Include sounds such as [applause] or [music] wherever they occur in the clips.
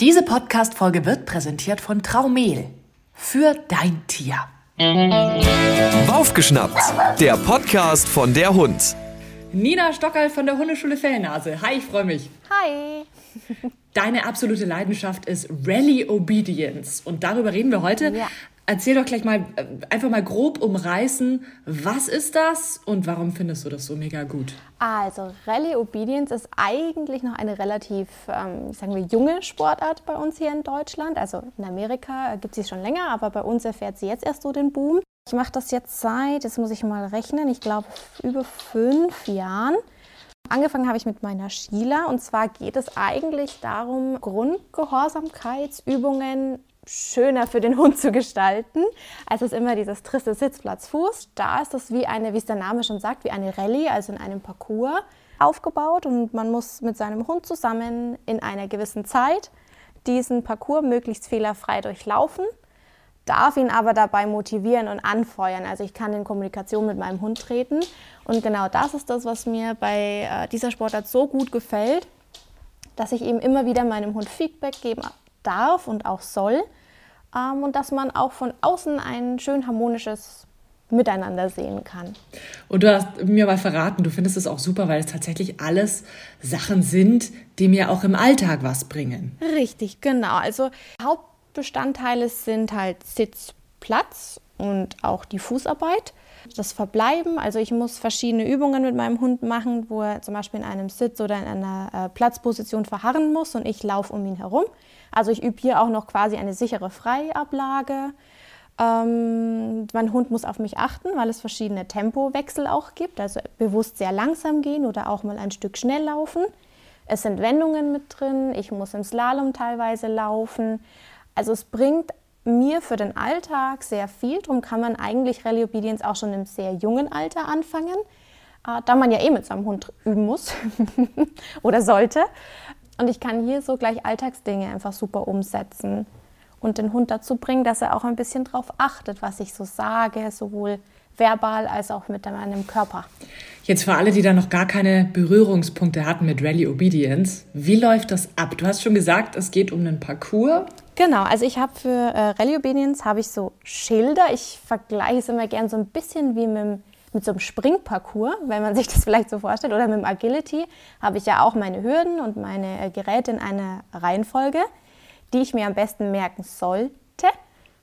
Diese Podcast-Folge wird präsentiert von Traumel. Für dein Tier. Aufgeschnappt. Der Podcast von der Hund. Nina Stockerl von der Hundeschule Fellnase. Hi, ich freue mich. Hi. Deine absolute Leidenschaft ist Rally Obedience. Und darüber reden wir heute. Ja. Erzähl doch gleich mal, äh, einfach mal grob umreißen, was ist das und warum findest du das so mega gut? Also Rallye Obedience ist eigentlich noch eine relativ, ähm, sagen wir, junge Sportart bei uns hier in Deutschland. Also in Amerika gibt es sie schon länger, aber bei uns erfährt sie jetzt erst so den Boom. Ich mache das jetzt seit, das muss ich mal rechnen, ich glaube über fünf Jahren. Angefangen habe ich mit meiner Sheila und zwar geht es eigentlich darum, Grundgehorsamkeitsübungen schöner für den Hund zu gestalten, als es immer dieses triste Sitzplatzfuß. Da ist das wie eine, wie es der Name schon sagt, wie eine Rallye, also in einem Parcours aufgebaut und man muss mit seinem Hund zusammen in einer gewissen Zeit diesen Parcours möglichst fehlerfrei durchlaufen, darf ihn aber dabei motivieren und anfeuern. Also ich kann in Kommunikation mit meinem Hund treten und genau das ist das, was mir bei äh, dieser Sportart so gut gefällt, dass ich eben immer wieder meinem Hund Feedback geben darf und auch soll. Ähm, und dass man auch von außen ein schön harmonisches Miteinander sehen kann. Und du hast mir mal verraten, du findest es auch super, weil es tatsächlich alles Sachen sind, die mir auch im Alltag was bringen. Richtig, genau. Also Hauptbestandteile sind halt Sitz, Platz und auch die Fußarbeit. Das Verbleiben, also ich muss verschiedene Übungen mit meinem Hund machen, wo er zum Beispiel in einem Sitz oder in einer äh, Platzposition verharren muss und ich laufe um ihn herum. Also ich übe hier auch noch quasi eine sichere Freiablage. Ähm, mein Hund muss auf mich achten, weil es verschiedene Tempowechsel auch gibt, also bewusst sehr langsam gehen oder auch mal ein Stück schnell laufen. Es sind Wendungen mit drin, ich muss im Slalom teilweise laufen. Also es bringt mir für den Alltag sehr viel, darum kann man eigentlich Rallye Obedience auch schon im sehr jungen Alter anfangen, äh, da man ja eh mit seinem Hund üben muss [laughs] oder sollte. Und ich kann hier so gleich Alltagsdinge einfach super umsetzen und den Hund dazu bringen, dass er auch ein bisschen drauf achtet, was ich so sage, sowohl verbal als auch mit meinem Körper. Jetzt für alle, die da noch gar keine Berührungspunkte hatten mit Rally Obedience, wie läuft das ab? Du hast schon gesagt, es geht um einen Parcours. Genau, also ich habe für äh, Rally Obedience habe ich so Schilder. Ich vergleiche es immer gern so ein bisschen wie mit dem mit so einem Springparcours, wenn man sich das vielleicht so vorstellt, oder mit dem Agility, habe ich ja auch meine Hürden und meine äh, Geräte in einer Reihenfolge, die ich mir am besten merken sollte.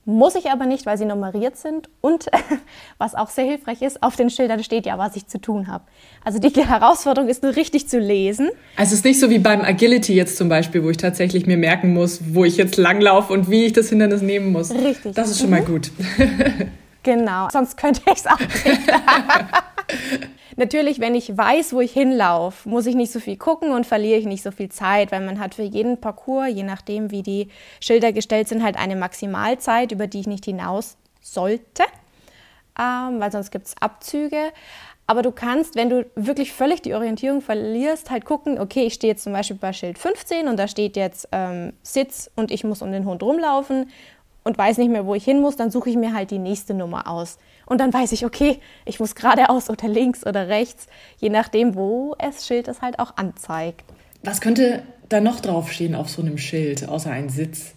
Muss ich aber nicht, weil sie nummeriert sind. Und [laughs] was auch sehr hilfreich ist, auf den Schildern steht ja, was ich zu tun habe. Also die [laughs] Herausforderung ist nur richtig zu lesen. Also es ist nicht so wie beim Agility jetzt zum Beispiel, wo ich tatsächlich mir merken muss, wo ich jetzt langlaufe und wie ich das Hindernis nehmen muss. Richtig. Das ist schon mal gut. [laughs] Genau, sonst könnte ich es auch nicht. [laughs] Natürlich, wenn ich weiß, wo ich hinlaufe, muss ich nicht so viel gucken und verliere ich nicht so viel Zeit, weil man hat für jeden Parcours, je nachdem, wie die Schilder gestellt sind, halt eine Maximalzeit, über die ich nicht hinaus sollte, ähm, weil sonst gibt es Abzüge. Aber du kannst, wenn du wirklich völlig die Orientierung verlierst, halt gucken, okay, ich stehe jetzt zum Beispiel bei Schild 15 und da steht jetzt ähm, Sitz und ich muss um den Hund rumlaufen und weiß nicht mehr, wo ich hin muss, dann suche ich mir halt die nächste Nummer aus. Und dann weiß ich, okay, ich muss geradeaus oder links oder rechts, je nachdem, wo es Schild es halt auch anzeigt. Was könnte da noch draufstehen auf so einem Schild, außer ein Sitz?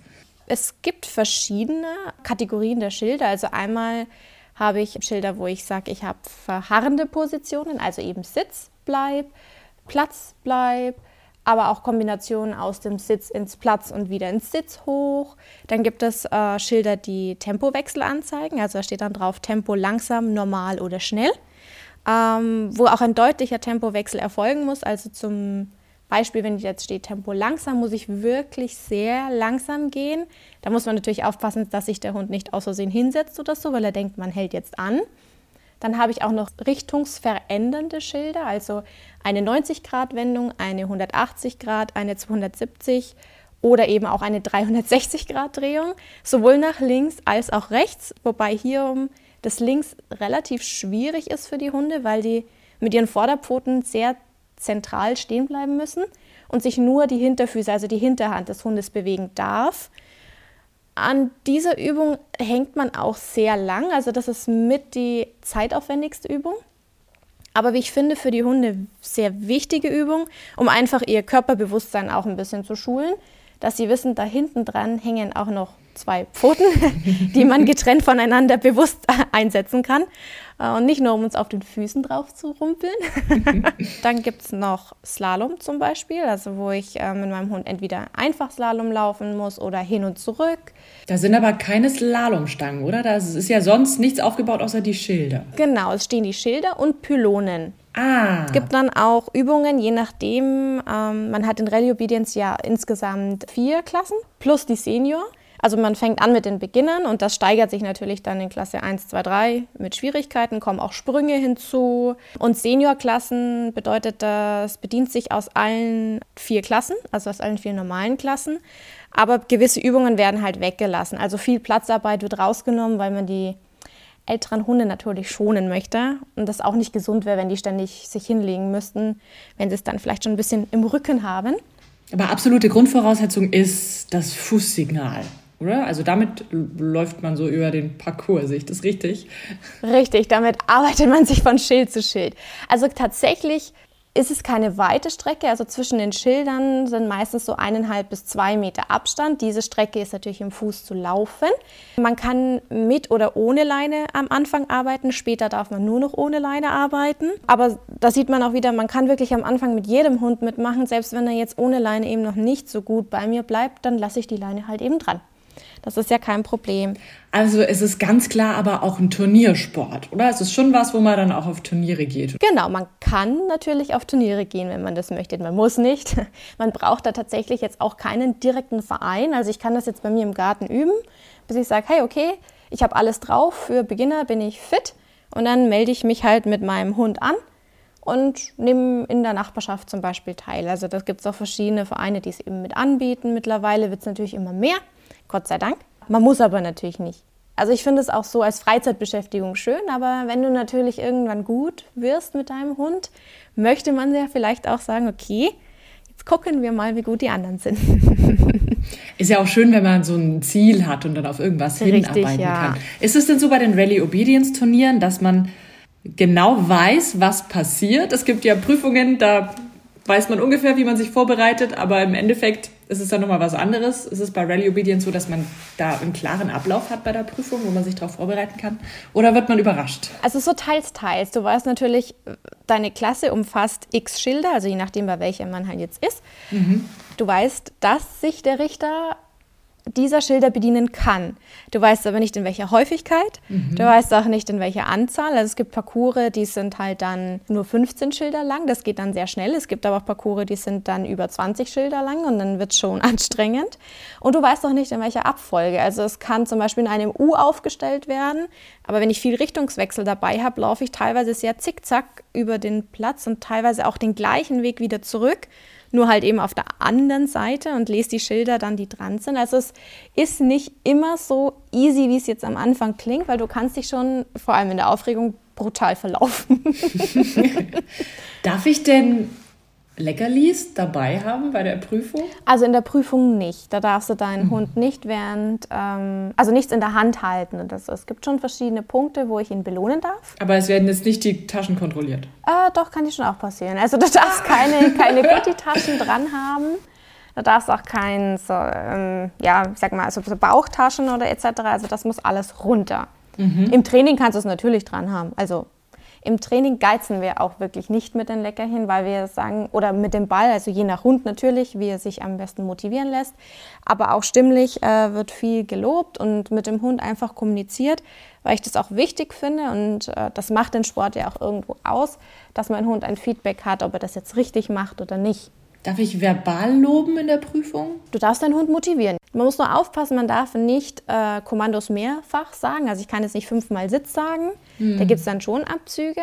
Es gibt verschiedene Kategorien der Schilder. Also einmal habe ich Schilder, wo ich sage, ich habe verharrende Positionen, also eben Sitz, bleib, Platz, bleib, aber auch Kombinationen aus dem Sitz ins Platz und wieder ins Sitz hoch. Dann gibt es äh, Schilder, die Tempowechsel anzeigen. Also da steht dann drauf Tempo langsam, normal oder schnell. Ähm, wo auch ein deutlicher Tempowechsel erfolgen muss. Also zum Beispiel, wenn jetzt steht Tempo langsam, muss ich wirklich sehr langsam gehen. Da muss man natürlich aufpassen, dass sich der Hund nicht aus Versehen hinsetzt oder so, weil er denkt, man hält jetzt an. Dann habe ich auch noch richtungsverändernde Schilder, also eine 90-Grad-Wendung, eine 180 Grad, eine 270 oder eben auch eine 360-Grad-Drehung, sowohl nach links als auch rechts, wobei hier das links relativ schwierig ist für die Hunde, weil die mit ihren Vorderpfoten sehr zentral stehen bleiben müssen und sich nur die Hinterfüße, also die Hinterhand des Hundes bewegen darf. An dieser Übung hängt man auch sehr lang, also das ist mit die zeitaufwendigste Übung. Aber wie ich finde, für die Hunde sehr wichtige Übung, um einfach ihr Körperbewusstsein auch ein bisschen zu schulen. dass sie wissen, da hinten dran hängen auch noch zwei Pfoten, [laughs] die man [laughs] getrennt voneinander bewusst [laughs] einsetzen kann. Äh, und nicht nur, um uns auf den Füßen drauf zu rumpeln. Dann gibt es noch Slalom zum Beispiel, also wo ich äh, mit meinem Hund entweder einfach Slalom laufen muss oder hin und zurück. Da sind aber keine Slalomstangen, oder? Da ist ja sonst nichts aufgebaut außer die Schilder. Genau, es stehen die Schilder und Pylonen. Ah. Es gibt dann auch Übungen, je nachdem. Ähm, man hat in Rallye Obedience ja insgesamt vier Klassen plus die Senior. Also man fängt an mit den Beginnern und das steigert sich natürlich dann in Klasse 1, 2, 3 mit Schwierigkeiten, kommen auch Sprünge hinzu. Und Seniorklassen bedeutet, das bedient sich aus allen vier Klassen, also aus allen vier normalen Klassen. Aber gewisse Übungen werden halt weggelassen. Also viel Platzarbeit wird rausgenommen, weil man die älteren Hunde natürlich schonen möchte und das auch nicht gesund wäre, wenn die ständig sich hinlegen müssten, wenn sie es dann vielleicht schon ein bisschen im Rücken haben. Aber absolute Grundvoraussetzung ist das Fußsignal oder? Also damit läuft man so über den Parcours, sehe ich das richtig? Richtig, damit arbeitet man sich von Schild zu Schild. Also tatsächlich ist es keine weite Strecke. Also zwischen den Schildern sind meistens so eineinhalb bis zwei Meter Abstand. Diese Strecke ist natürlich im Fuß zu laufen. Man kann mit oder ohne Leine am Anfang arbeiten. Später darf man nur noch ohne Leine arbeiten. Aber da sieht man auch wieder, man kann wirklich am Anfang mit jedem Hund mitmachen. Selbst wenn er jetzt ohne Leine eben noch nicht so gut bei mir bleibt, dann lasse ich die Leine halt eben dran. Das ist ja kein Problem. Also es ist ganz klar aber auch ein Turniersport, oder? Es ist schon was, wo man dann auch auf Turniere geht. Genau, man kann natürlich auf Turniere gehen, wenn man das möchte. Man muss nicht. [laughs] Man braucht da tatsächlich jetzt auch keinen direkten Verein. Also ich kann das jetzt bei mir im Garten üben, bis ich sage, hey, okay, ich habe alles drauf, für Beginner bin ich fit. Und dann melde ich mich halt mit meinem Hund an und nehme in der Nachbarschaft zum Beispiel teil. Also da gibt es auch verschiedene Vereine, die es eben mit anbieten. Mittlerweile wird es natürlich immer mehr. Gott sei Dank. Man muss aber natürlich nicht. Also ich finde es auch so als Freizeitbeschäftigung schön, aber wenn du natürlich irgendwann gut wirst mit deinem Hund, möchte man ja vielleicht auch sagen, okay, jetzt gucken wir mal, wie gut die anderen sind. [laughs] Ist ja auch schön, wenn man so ein Ziel hat und dann auf irgendwas Richtig, hinarbeiten ja. kann. Ist es denn so bei den Rally Obedience Turnieren, dass man genau weiß, was passiert? Es gibt ja Prüfungen, da weiß man ungefähr, wie man sich vorbereitet, aber im Endeffekt ist es dann nochmal was anderes. Ist es bei Rally Obedience so, dass man da einen klaren Ablauf hat bei der Prüfung, wo man sich darauf vorbereiten kann? Oder wird man überrascht? Also so teils, teils. Du weißt natürlich, deine Klasse umfasst x Schilder, also je nachdem, bei welcher man halt jetzt ist. Mhm. Du weißt, dass sich der Richter dieser Schilder bedienen kann. Du weißt aber nicht in welcher Häufigkeit, mhm. du weißt auch nicht in welcher Anzahl. Also es gibt Parcours, die sind halt dann nur 15 Schilder lang, das geht dann sehr schnell. Es gibt aber auch Parcours, die sind dann über 20 Schilder lang und dann wird es schon [laughs] anstrengend. Und du weißt auch nicht in welcher Abfolge. Also es kann zum Beispiel in einem U aufgestellt werden, aber wenn ich viel Richtungswechsel dabei habe, laufe ich teilweise sehr zickzack über den Platz und teilweise auch den gleichen Weg wieder zurück nur halt eben auf der anderen Seite und lese die Schilder dann, die dran sind. Also es ist nicht immer so easy, wie es jetzt am Anfang klingt, weil du kannst dich schon vor allem in der Aufregung brutal verlaufen. [laughs] Darf ich denn Leckerlis dabei haben bei der Prüfung? Also in der Prüfung nicht. Da darfst du deinen mhm. Hund nicht während, ähm, also nichts in der Hand halten. Und das, es gibt schon verschiedene Punkte, wo ich ihn belohnen darf. Aber es werden jetzt nicht die Taschen kontrolliert? Äh, doch, kann die schon auch passieren. Also du darfst [laughs] keine, keine Goodie-Taschen dran haben. Da darfst auch kein, so, ähm, ja, ich sag mal, also so Bauchtaschen oder etc. Also das muss alles runter. Mhm. Im Training kannst du es natürlich dran haben. Also im Training geizen wir auch wirklich nicht mit den Leckerchen, weil wir sagen, oder mit dem Ball, also je nach Hund natürlich, wie er sich am besten motivieren lässt. Aber auch stimmlich äh, wird viel gelobt und mit dem Hund einfach kommuniziert, weil ich das auch wichtig finde und äh, das macht den Sport ja auch irgendwo aus, dass mein Hund ein Feedback hat, ob er das jetzt richtig macht oder nicht. Darf ich verbal loben in der Prüfung? Du darfst deinen Hund motivieren. Man muss nur aufpassen, man darf nicht äh, Kommandos mehrfach sagen. Also ich kann jetzt nicht fünfmal Sitz sagen. Mhm. Da gibt es dann schon Abzüge.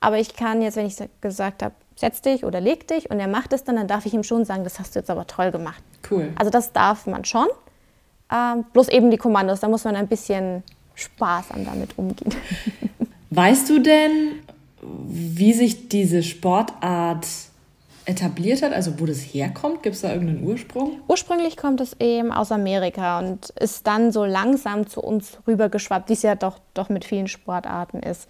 Aber ich kann jetzt, wenn ich gesagt habe, setz dich oder leg dich und er macht es dann, dann darf ich ihm schon sagen, das hast du jetzt aber toll gemacht. Cool. Also das darf man schon. Ähm, bloß eben die Kommandos, da muss man ein bisschen sparsam damit umgehen. [laughs] Weißt du denn, wie sich diese Sportart etabliert hat, also wo das herkommt? Gibt es da irgendeinen Ursprung? Ursprünglich kommt es eben aus Amerika und ist dann so langsam zu uns rübergeschwappt, wie es ja doch, doch mit vielen Sportarten ist.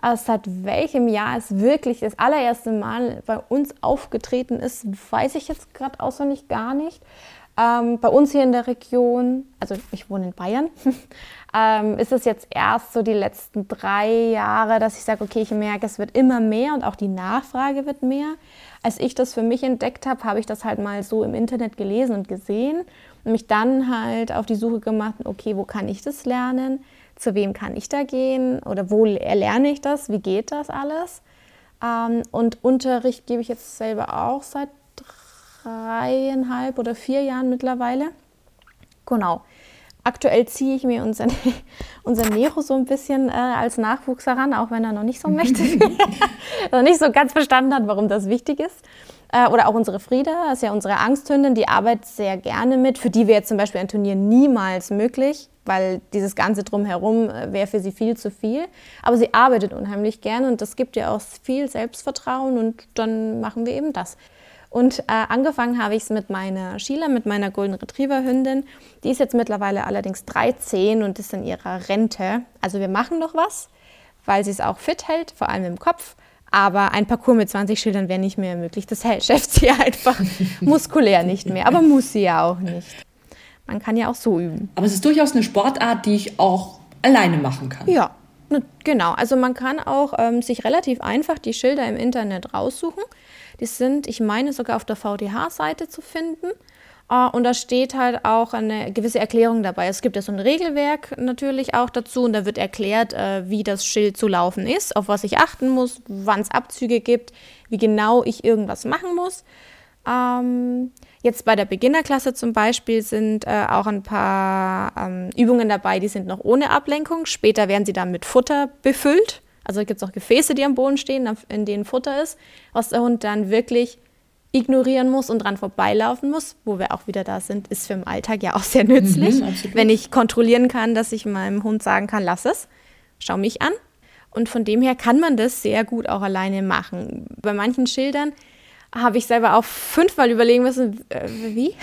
Aber seit welchem Jahr es wirklich das allererste Mal bei uns aufgetreten ist, weiß ich jetzt gerade auswendig gar nicht. Ähm, bei uns hier in der Region, also ich wohne in Bayern, [laughs] ähm, ist es jetzt erst so die letzten drei Jahre, dass ich sage, okay, ich merke, es wird immer mehr und auch die Nachfrage wird mehr. Als ich das für mich entdeckt habe, habe ich das halt mal so im Internet gelesen und gesehen und mich dann halt auf die Suche gemacht, okay, wo kann ich das lernen? Zu wem kann ich da gehen? Oder wo erlerne ich das? Wie geht das alles? Ähm, und Unterricht gebe ich jetzt selber auch seit dreieinhalb oder vier Jahren mittlerweile. Genau. Aktuell ziehe ich mir unseren, [laughs] unseren Nero so ein bisschen äh, als Nachwuchs heran, auch wenn er noch nicht so ist, [laughs] [laughs] noch nicht so ganz verstanden hat, warum das wichtig ist. Äh, oder auch unsere Frieda, das ist ja unsere Angsthündin, die arbeitet sehr gerne mit. Für die wäre jetzt zum Beispiel ein Turnier niemals möglich, weil dieses Ganze drumherum äh, wäre für sie viel zu viel. Aber sie arbeitet unheimlich gerne und das gibt ihr auch viel Selbstvertrauen und dann machen wir eben das. Und äh, angefangen habe ich es mit meiner Sheila, mit meiner Golden Retriever Hündin. Die ist jetzt mittlerweile allerdings 13 und ist in ihrer Rente. Also wir machen noch was, weil sie es auch fit hält, vor allem im Kopf. Aber ein Parcours mit 20 Schildern wäre nicht mehr möglich. Das [laughs] schafft sie einfach muskulär nicht mehr. Aber muss sie ja auch nicht. Man kann ja auch so üben. Aber es ist durchaus eine Sportart, die ich auch alleine machen kann. Ja, genau. Also man kann auch ähm, sich relativ einfach die Schilder im Internet raussuchen. Die sind, ich meine, sogar auf der VDH-Seite zu finden. Uh, und da steht halt auch eine gewisse Erklärung dabei. Es gibt ja so ein Regelwerk natürlich auch dazu und da wird erklärt, uh, wie das Schild zu laufen ist, auf was ich achten muss, wann es Abzüge gibt, wie genau ich irgendwas machen muss. Ähm, jetzt bei der Beginnerklasse zum Beispiel sind uh, auch ein paar ähm, Übungen dabei, die sind noch ohne Ablenkung. Später werden sie dann mit Futter befüllt. Also gibt es auch Gefäße, die am Boden stehen, in denen Futter ist, was der Hund dann wirklich ignorieren muss und dran vorbeilaufen muss, wo wir auch wieder da sind, ist für den Alltag ja auch sehr nützlich. Mhm, wenn ich kontrollieren kann, dass ich meinem Hund sagen kann, lass es, schau mich an. Und von dem her kann man das sehr gut auch alleine machen. Bei manchen Schildern habe ich selber auch fünfmal überlegen müssen, äh, wie?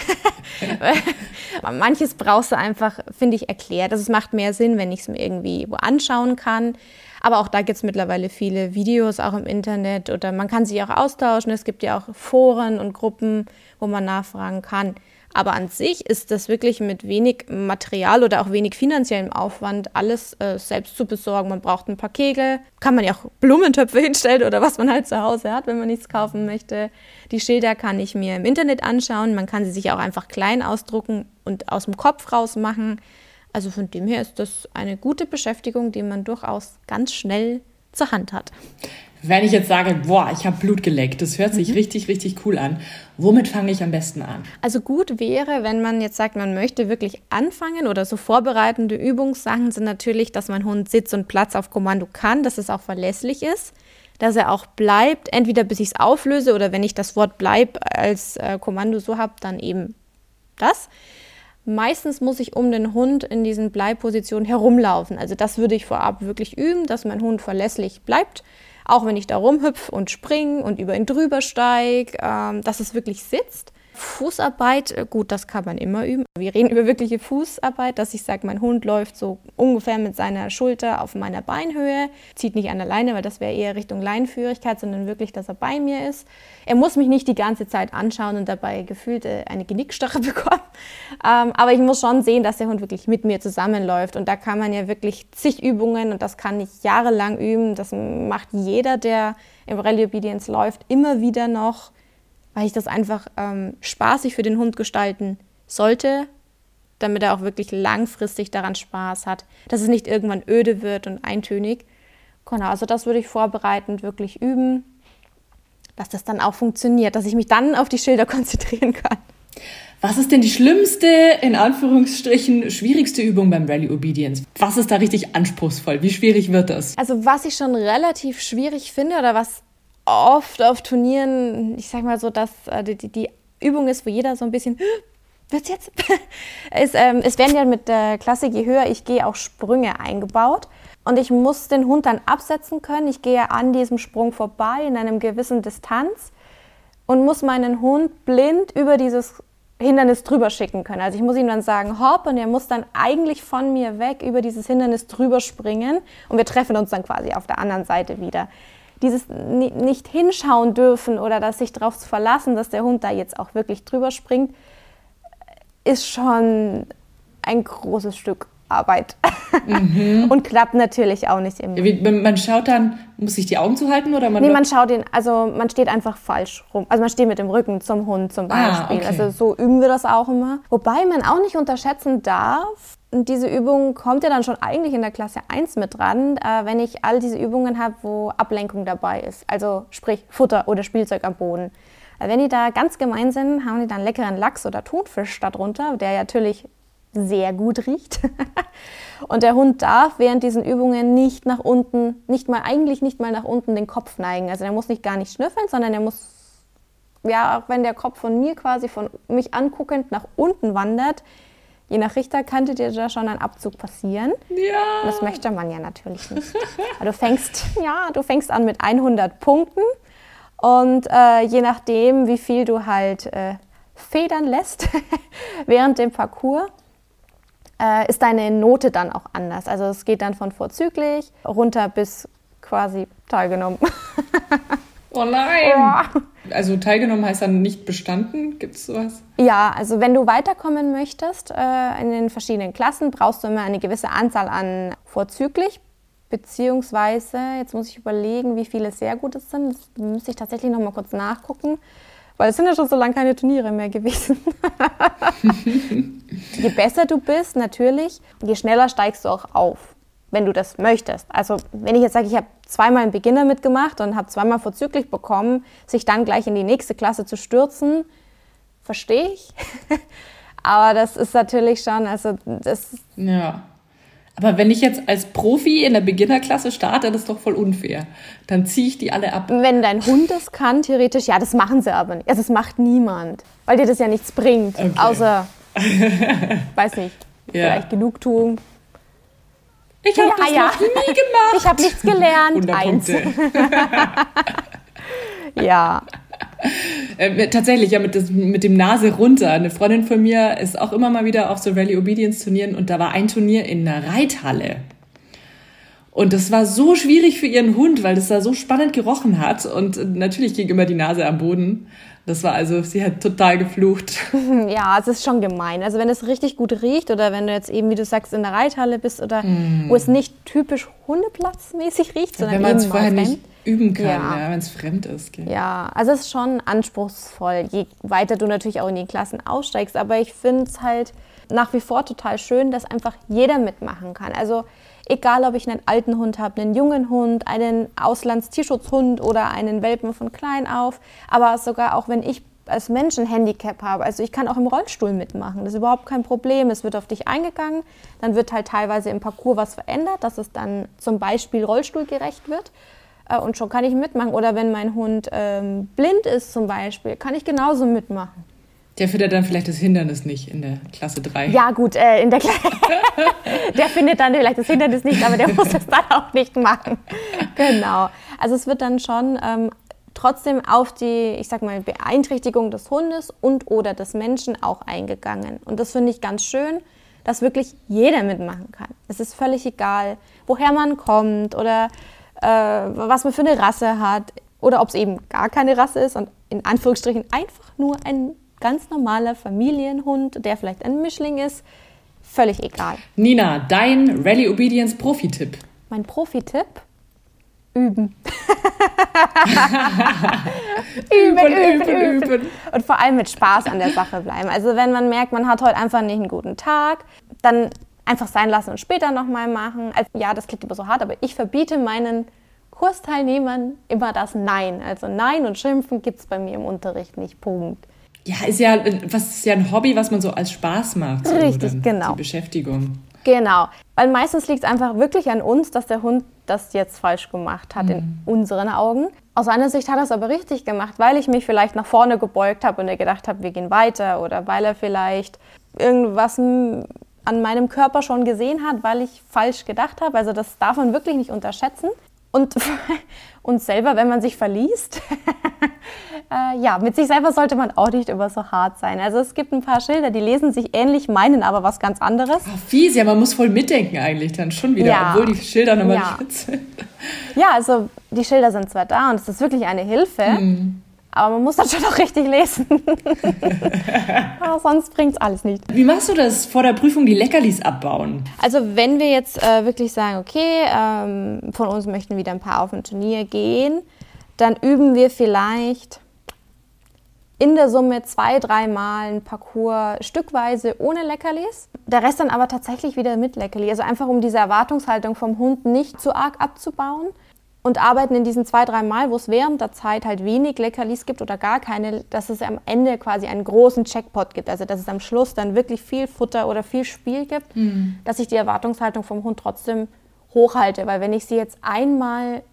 [laughs] Manches brauchst du einfach, finde ich, erklärt. Also es macht mehr Sinn, wenn ich es mir irgendwie wo anschauen kann. Aber auch da gibt es mittlerweile viele Videos auch im Internet oder man kann sich auch austauschen. Es gibt ja auch Foren und Gruppen, wo man nachfragen kann. Aber an sich ist das wirklich mit wenig Material oder auch wenig finanziellem Aufwand alles äh, selbst zu besorgen. Man braucht ein paar Kegel, kann man ja auch Blumentöpfe [laughs] hinstellen oder was man halt zu Hause hat, wenn man nichts kaufen möchte. Die Schilder kann ich mir im Internet anschauen. Man kann sie sich auch einfach klein ausdrucken und aus dem Kopf raus machen. Also von dem her ist das eine gute Beschäftigung, die man durchaus ganz schnell zur Hand hat. Wenn ich jetzt sage, boah, ich habe Blut geleckt, das hört sich mhm. richtig, richtig cool an. Womit fange ich am besten an? Also gut wäre, wenn man jetzt sagt, man möchte wirklich anfangen oder so vorbereitende Übungssachen sind natürlich, dass mein Hund Sitz und Platz auf Kommando kann, dass es auch verlässlich ist, dass er auch bleibt, entweder bis ich es auflöse oder wenn ich das Wort bleib als äh, Kommando so habe, dann eben das. Meistens muss ich um den Hund in diesen Bleipositionen herumlaufen. Also das würde ich vorab wirklich üben, dass mein Hund verlässlich bleibt. Auch wenn ich da rumhüpfe und springe und über ihn drüber steige, ähm, dass es wirklich sitzt. Fußarbeit, äh, gut, das kann man immer üben. Wir reden über wirkliche Fußarbeit, dass ich sage, mein Hund läuft so ungefähr mit seiner Schulter auf meiner Beinhöhe, zieht nicht an der Leine, weil das wäre eher Richtung Leinenführigkeit, sondern wirklich, dass er bei mir ist. Er muss mich nicht die ganze Zeit anschauen und dabei gefühlt äh, eine Genickstarre [laughs] bekommen. Ähm, aber ich muss schon sehen, dass der Hund wirklich mit mir zusammenläuft. Und da kann man ja wirklich zig Übungen und das kann ich jahrelang üben. Das macht jeder, der im Rallye Obedience läuft, immer wieder noch weil ich das einfach ähm, spaßig für den Hund gestalten sollte, damit er auch wirklich langfristig daran Spaß hat, dass es nicht irgendwann öde wird und eintönig. Genau, also das würde ich vorbereitend wirklich üben, dass das dann auch funktioniert, dass ich mich dann auf die Schilder [laughs] konzentrieren kann. Was ist denn die schlimmste, in Anführungsstrichen, schwierigste Übung beim Rally Obedience? Was ist da richtig anspruchsvoll? Wie schwierig wird das? Also was ich schon relativ schwierig finde oder was oft auf Turnieren, ich sag mal so, dass äh, die, die Übung ist, wo jeder so ein bisschen, wird's jetzt? [laughs] es, ähm, es werden ja mit der Klasse, je höher ich gehe, auch Sprünge eingebaut. Und ich muss den Hund dann absetzen können. Ich gehe an diesem Sprung vorbei in einem gewissen Distanz und muss meinen Hund blind über dieses Hindernis drüber schicken können. Also ich muss ihm dann sagen, hopp, und er muss dann eigentlich von mir weg über dieses Hindernis drüber springen und wir treffen uns dann quasi auf der anderen Seite wieder dieses nicht hinschauen dürfen oder das sich darauf zu verlassen, dass der Hund da jetzt auch wirklich drüber springt, ist schon ein großes Stück Arbeit. Mhm. [laughs] und klappt natürlich auch nicht immer. Wie, man schaut dann, muss ich die Augen zuhalten oder man. Nee, man schaut ihn, also man steht einfach falsch rum. Also man steht mit dem Rücken zum Hund zum ah, Beispiel. Ah, okay. Also so üben wir das auch immer. Wobei man auch nicht unterschätzen darf, diese Übung kommt ja dann schon eigentlich in der Klasse 1 mit dran, äh, wenn ich all diese Übungen habe, wo Ablenkung dabei ist. Also sprich Futter oder Spielzeug am Boden. Äh, wenn die da ganz gemein sind, haben die dann leckeren Lachs oder Thunfisch darunter, der natürlich sehr gut riecht. [laughs] und der Hund darf während diesen Übungen nicht nach unten, nicht mal eigentlich nicht mal nach unten den Kopf neigen. Also der muss nicht gar nicht schnüffeln, sondern er muss ja, auch wenn der Kopf von mir quasi von mich anguckend nach unten wandert, Je nach Richter könnte dir da schon ein Abzug passieren. Ja. Das möchte man ja natürlich nicht. du fängst, [laughs] ja, du fängst an mit 100 Punkten und äh, je nachdem, wie viel du halt äh, federn lässt [laughs] während dem Parcours, äh, ist deine Note dann auch anders. Also es geht dann von vorzüglich runter bis quasi teilgenommen. [laughs] Oh nein! Oh. Also teilgenommen heißt dann nicht bestanden? Gibt es sowas? Ja, also wenn du weiterkommen möchtest äh, in den verschiedenen Klassen, brauchst du immer eine gewisse Anzahl an vorzüglich. Beziehungsweise, jetzt muss ich überlegen, wie viele sehr gute sind. Das müsste ich tatsächlich noch mal kurz nachgucken. Weil es sind ja schon so lange keine Turniere mehr gewesen. [laughs] je besser du bist, natürlich, je schneller steigst du auch auf wenn du das möchtest. Also wenn ich jetzt sage, ich habe zweimal einen Beginner mitgemacht und habe zweimal vorzüglich bekommen, sich dann gleich in die nächste Klasse zu stürzen, verstehe ich. [laughs] Aber das ist natürlich schon, also das. Ja. Aber wenn ich jetzt als Profi in der Beginnerklasse starte, das ist doch voll unfair. Dann ziehe ich die alle ab. Wenn dein Hund das kann, theoretisch, ja, das machen sie aber nicht. Also das macht niemand, weil dir das ja nichts bringt. Okay. Außer, [laughs] weiß nicht, ja. vielleicht Genugtuung, ich habe ja, das ja. noch nie [laughs] gemacht. Ich habe nichts gelernt. Eins. [laughs] ja. Äh, tatsächlich, ja, mit, das, mit dem Nase runter. Eine Freundin von mir ist auch immer mal wieder auf so Rally Obedience Turnieren und da war ein Turnier in einer Reithalle. Und das war so schwierig für ihren Hund, weil das da so spannend gerochen hat und natürlich ging immer die Nase am Boden. Das war also, sie hat total geflucht. [laughs] Ja, es ist schon gemein. Also wenn es richtig gut riecht oder wenn du jetzt eben, wie du sagst, in der Reithalle bist oder mm. wo es nicht typisch hundeplatzmäßig riecht, sondern wenn man es vorher nicht üben kann, ja. ja wenn es fremd ist. Gell? Ja, also es ist schon anspruchsvoll, je weiter du natürlich auch in die Klassen aussteigst. Aber ich finde es halt nach wie vor total schön, dass einfach jeder mitmachen kann. Also Egal, ob ich einen alten Hund habe, einen jungen Hund, einen Auslandstierschutzhund oder einen Welpen von klein auf, aber sogar auch wenn ich als Mensch ein Handicap habe. Also ich kann auch im Rollstuhl mitmachen. Das ist überhaupt kein Problem. Es wird auf dich eingegangen. Dann wird halt teilweise im Parcours was verändert, dass es dann zum Beispiel rollstuhlgerecht wird. Äh, und schon kann ich mitmachen. Oder wenn mein Hund ähm, blind ist zum Beispiel, kann ich genauso mitmachen. Der findet dann vielleicht das Hindernis nicht in der Klasse 3. Ja, gut, äh, in der Klasse. [laughs] der findet dann vielleicht das Hindernis nicht, aber der muss es dann auch nicht machen. Genau. Also es wird dann schon ähm, trotzdem auf die, ich sag mal, Beeinträchtigung des Hundes und oder des Menschen auch eingegangen. Und das finde ich ganz schön, dass wirklich jeder mitmachen kann. Es ist völlig egal, woher man kommt oder äh, was man für eine Rasse hat oder ob es eben gar keine Rasse ist und in Anführungsstrichen einfach nur ein ganz normaler Familienhund, der vielleicht ein Mischling ist, völlig egal. Nina, dein Rally Obedience Profi-Tipp. Mein Profi-Tipp? [laughs] Üben. üben, üben, üben, üben. Und vor allem mit Spaß an der Sache bleiben. Also wenn man merkt, man hat heute einfach nicht einen guten Tag, dann einfach sein lassen und später nochmal machen. Also, ja, das klingt immer so hart, aber ich verbiete meinen Kursteilnehmern immer das Nein. Also Nein und Schimpfen gibt es bei mir im Unterricht nicht. Punkt. Ja, ist ja, was ist ja ein Hobby, was man so als Spaß macht. So Richtig, genau. Die Beschäftigung. Genau. Weil meistens liegt es einfach wirklich an uns, dass der Hund das jetzt falsch gemacht hat, mhm. in unseren Augen. Aus seiner Sicht hat er es aber richtig gemacht, weil ich mich vielleicht nach vorne gebeugt habe und er gedacht habe, wir gehen weiter oder weil er vielleicht irgendwas an meinem Körper schon gesehen hat, weil ich falsch gedacht habe. Also das darf man wirklich nicht unterschätzen. Und [laughs] uns selber, wenn man sich verliest, äh, ja, mit sich selber sollte man auch nicht immer so hart sein. Also es gibt ein paar Schilder, die lesen sich ähnlich, meinen aber was ganz anderes. Oh, fies, ja, man muss voll mitdenken eigentlich dann schon wieder, ja. obwohl die Schilder nochmal ja. nicht sind. Ja, also die Schilder sind zwar da und es ist wirklich eine Hilfe, mhm. Aber man muss das schon auch richtig lesen. [laughs] sonst bringt es alles nicht. Wie machst du das vor der Prüfung, die Leckerlis abbauen? Also wenn wir jetzt äh, wirklich sagen, okay, ähm, von uns möchten wieder ein paar auf ein Turnier gehen, dann üben wir vielleicht in der Summe zwei, dreimal ein Parcours stückweise ohne Leckerlis. Der Rest dann aber tatsächlich wieder mit Leckerli. Also einfach um diese Erwartungshaltung vom Hund nicht zu arg abzubauen und arbeiten in diesen zwei, drei Mal, wo es während der Zeit halt wenig Leckerlis gibt oder gar keine, dass es am Ende quasi einen großen Checkpot gibt. Also dass es am Schluss dann wirklich viel Futter oder viel Spiel gibt, mhm. dass ich die Erwartungshaltung vom Hund trotzdem hochhalte. Weil wenn ich sie jetzt einmal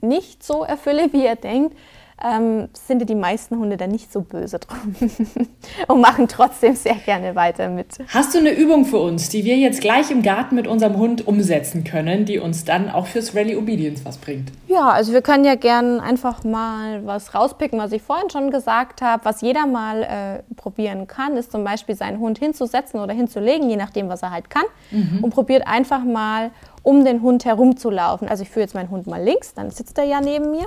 nicht so erfülle, wie er denkt, ähm, sind die meisten Hunde dann nicht so böse drum [laughs] und machen trotzdem sehr gerne weiter mit. Hast du eine Übung für uns, die wir jetzt gleich im Garten mit unserem Hund umsetzen können, die uns dann auch fürs Rally Obedience was bringt? Ja, also wir können ja gerne einfach mal was rauspicken, was ich vorhin schon gesagt habe. Was jeder mal äh, probieren kann, ist zum Beispiel seinen Hund hinzusetzen oder hinzulegen, je nachdem, was er halt kann. Mhm. Und probiert einfach mal um den Hund herumzulaufen. Also ich führe jetzt meinen Hund mal links, dann sitzt er ja neben mir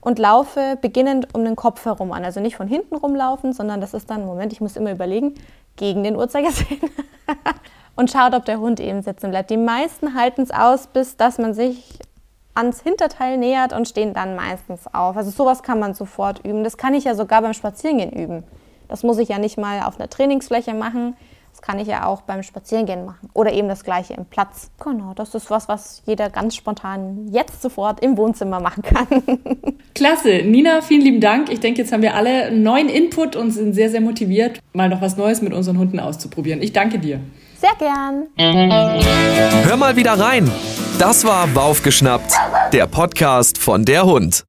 und laufe beginnend um den Kopf herum an. Also nicht von hinten rumlaufen, sondern das ist dann, Moment, ich muss immer überlegen, gegen den Uhrzeigersinn. [laughs] und schaut, ob der Hund eben sitzen bleibt. Die meisten halten es aus, bis dass man sich ans Hinterteil nähert und stehen dann meistens auf. Also sowas kann man sofort üben. Das kann ich ja sogar beim Spazierengehen üben. Das muss ich ja nicht mal auf einer Trainingsfläche machen. Das kann ich ja auch beim Spazierengehen machen. Oder eben das gleiche im Platz. Genau, das ist was, was jeder ganz spontan jetzt sofort im Wohnzimmer machen kann. [laughs] Klasse. Nina, vielen lieben Dank. Ich denke, jetzt haben wir alle neuen Input und sind sehr, sehr motiviert, mal noch was Neues mit unseren Hunden auszuprobieren. Ich danke dir. Sehr gern. Hör mal wieder rein. Das war Waufgeschnappt, der Podcast von der Hund.